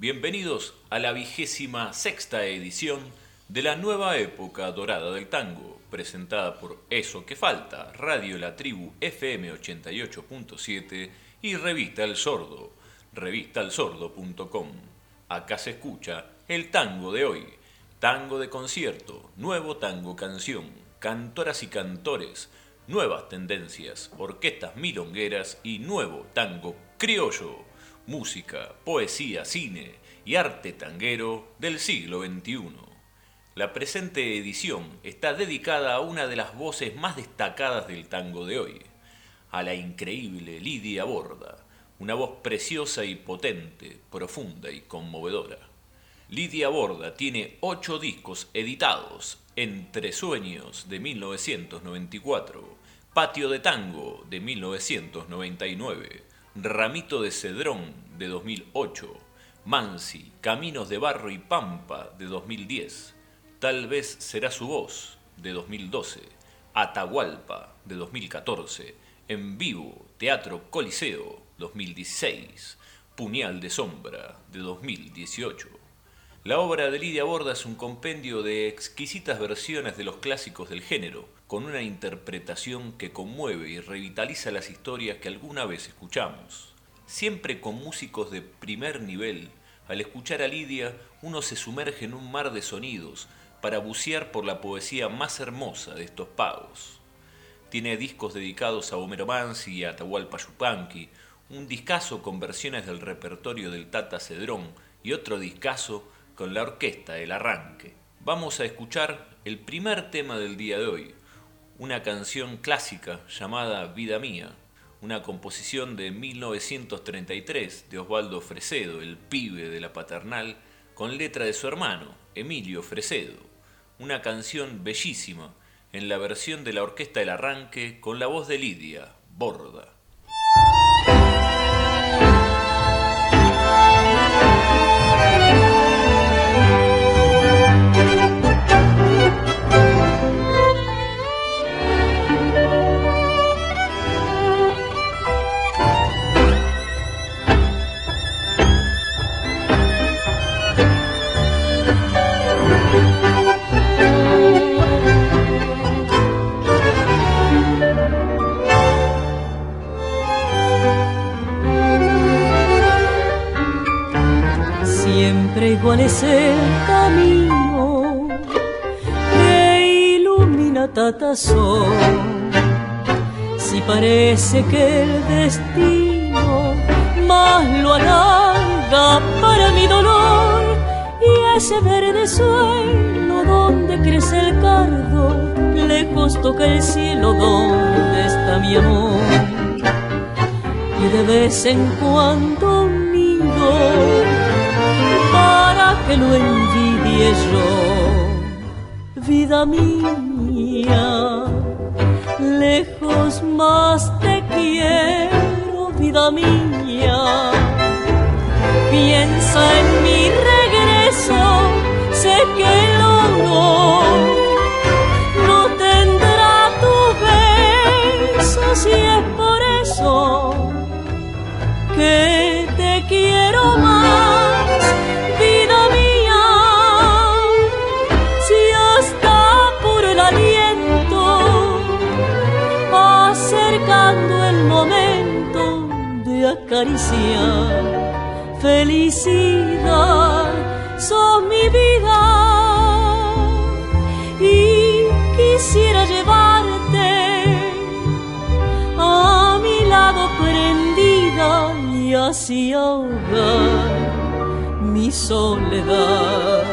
Bienvenidos a la vigésima sexta edición de la nueva época dorada del tango, presentada por Eso que Falta, Radio La Tribu FM 88.7 y Revista El Sordo, revistalsordo.com. Acá se escucha el tango de hoy, tango de concierto, nuevo tango canción, cantoras y cantores, nuevas tendencias, orquestas milongueras y nuevo tango criollo, música, poesía, cine y arte tanguero del siglo XXI. La presente edición está dedicada a una de las voces más destacadas del tango de hoy, a la increíble Lidia Borda, una voz preciosa y potente, profunda y conmovedora. Lidia Borda tiene ocho discos editados, Entre Sueños de 1994, Patio de Tango de 1999, Ramito de Cedrón de 2008, Mansi, Caminos de Barro y Pampa de 2010, Tal vez será su voz, de 2012, Atahualpa, de 2014, En vivo, Teatro Coliseo, 2016, Puñal de Sombra, de 2018. La obra de Lidia Borda es un compendio de exquisitas versiones de los clásicos del género, con una interpretación que conmueve y revitaliza las historias que alguna vez escuchamos. Siempre con músicos de primer nivel, al escuchar a Lidia uno se sumerge en un mar de sonidos, para bucear por la poesía más hermosa de estos pagos. Tiene discos dedicados a Homero Mansi y a Atahualpa Yupanqui, un discazo con versiones del repertorio del Tata Cedrón y otro discazo con la orquesta El Arranque. Vamos a escuchar el primer tema del día de hoy, una canción clásica llamada Vida Mía, una composición de 1933 de Osvaldo Fresedo, el pibe de la paternal, con letra de su hermano, Emilio Fresedo una canción bellísima en la versión de la Orquesta del Arranque con la voz de Lidia, Borda. Cuál es el camino que ilumina Tatazón. Si parece que el destino más lo alarga para mi dolor y ese verde suelo donde crece el cardo, lejos toca el cielo donde está mi amor. Y de vez en cuando miro que lo envidie yo, vida mía, lejos más te quiero, vida mía. Piensa en mi regreso, sé que honor no Felicidad, sos mi vida y quisiera llevarte a mi lado prendida y así ahogar mi soledad.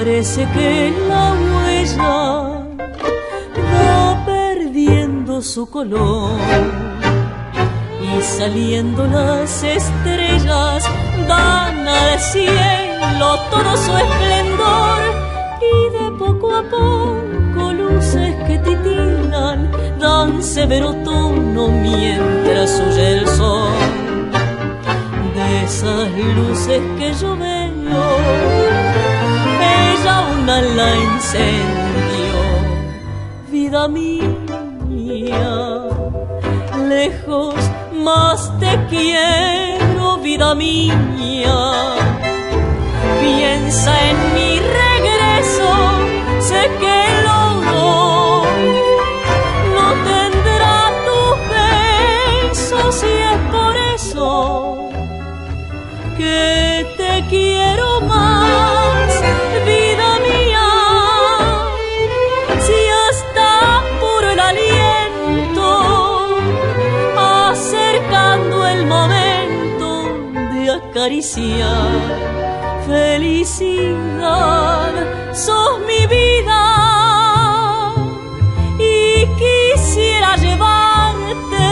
Parece que la huella va perdiendo su color. Y saliendo las estrellas dan al cielo todo su esplendor. Y de poco a poco luces que titilan dan severo tono mientras huye el sol. De esas luces que yo veo la incendio, vida mía, lejos más te quiero, vida mía, piensa en mi regreso, sé que Felicidad, sos mi vida. Y quisiera llevarte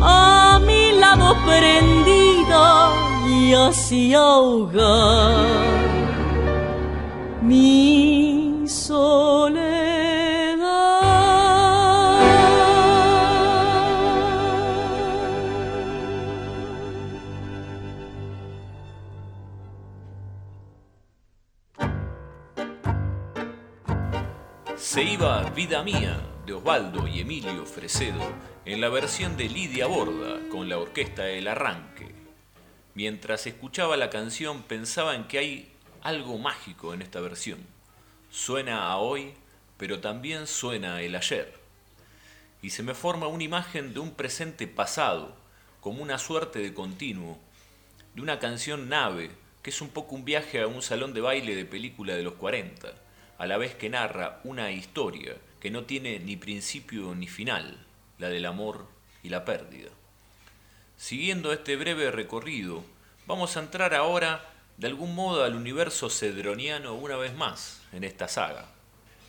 a mi lado prendida y así ahogar Se iba Vida Mía de Osvaldo y Emilio Fresedo en la versión de Lidia Borda con la orquesta El Arranque. Mientras escuchaba la canción pensaba en que hay algo mágico en esta versión. Suena a hoy, pero también suena el ayer. Y se me forma una imagen de un presente pasado, como una suerte de continuo, de una canción nave, que es un poco un viaje a un salón de baile de película de los 40 a la vez que narra una historia que no tiene ni principio ni final, la del amor y la pérdida. Siguiendo este breve recorrido, vamos a entrar ahora de algún modo al universo cedroniano una vez más en esta saga.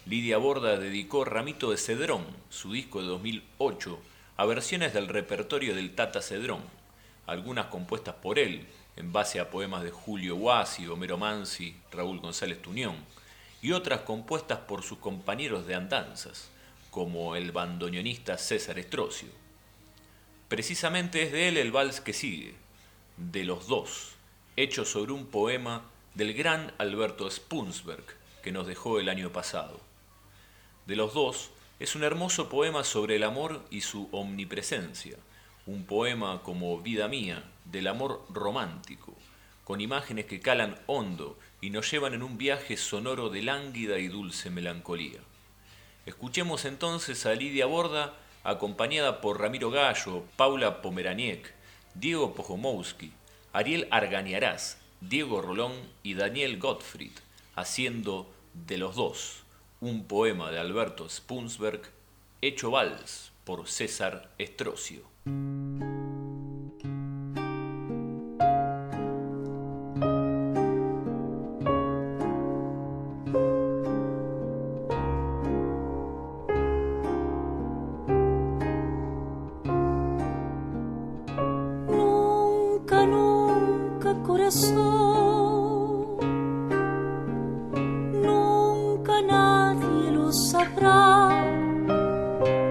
Lidia Borda dedicó Ramito de Cedrón, su disco de 2008, a versiones del repertorio del Tata Cedrón, algunas compuestas por él, en base a poemas de Julio Guasi, Homero Mansi, Raúl González Tuñón, y otras compuestas por sus compañeros de andanzas, como el bandoneonista César Estrocio. Precisamente es de él el vals que sigue, de los dos, hecho sobre un poema del gran Alberto Spunsberg, que nos dejó el año pasado. De los dos es un hermoso poema sobre el amor y su omnipresencia, un poema como Vida mía, del amor romántico, con imágenes que calan hondo y nos llevan en un viaje sonoro de lánguida y dulce melancolía. Escuchemos entonces a Lidia Borda, acompañada por Ramiro Gallo, Paula Pomeraniec, Diego Pojomowski, Ariel Arganiarás, Diego Rolón y Daniel Gottfried, haciendo De los dos, un poema de Alberto Spunsberg, hecho vals por César Estrocio. nunca nadie lo sabrá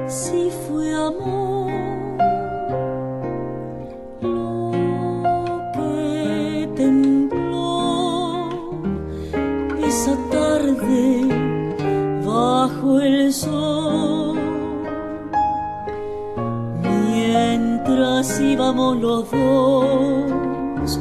si fue amor lo que tembló esa tarde bajo el sol. Mientras íbamos los dos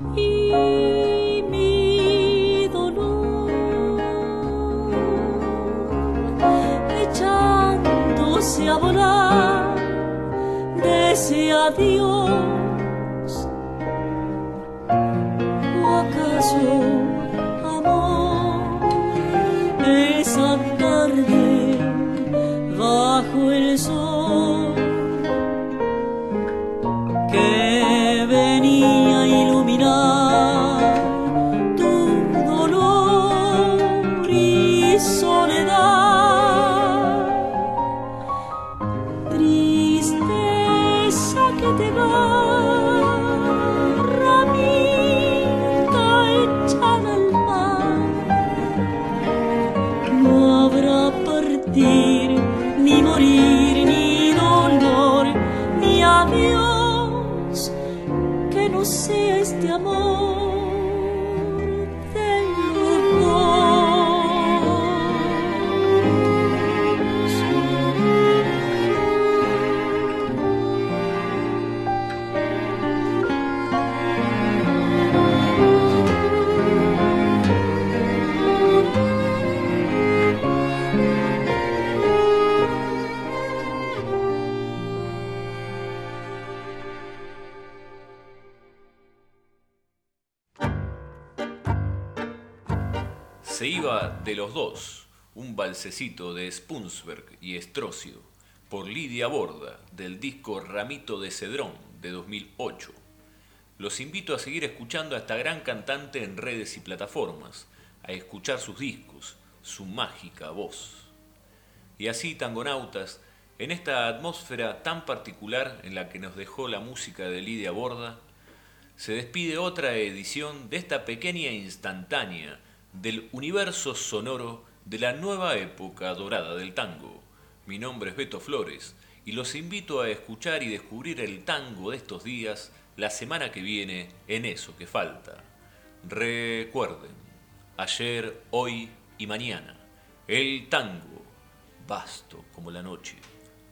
Y mi dolor, echando se a volar, dios. amor. De los dos, un balsecito de Spunsberg y Estrocio, por Lidia Borda, del disco Ramito de Cedrón de 2008. Los invito a seguir escuchando a esta gran cantante en redes y plataformas, a escuchar sus discos, su mágica voz. Y así, tangonautas, en esta atmósfera tan particular en la que nos dejó la música de Lidia Borda, se despide otra edición de esta pequeña instantánea del universo sonoro de la nueva época dorada del tango. Mi nombre es Beto Flores y los invito a escuchar y descubrir el tango de estos días la semana que viene en eso que falta. Recuerden, ayer, hoy y mañana, el tango, vasto como la noche,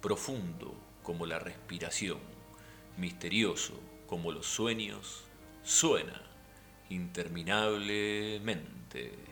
profundo como la respiración, misterioso como los sueños, suena interminablemente.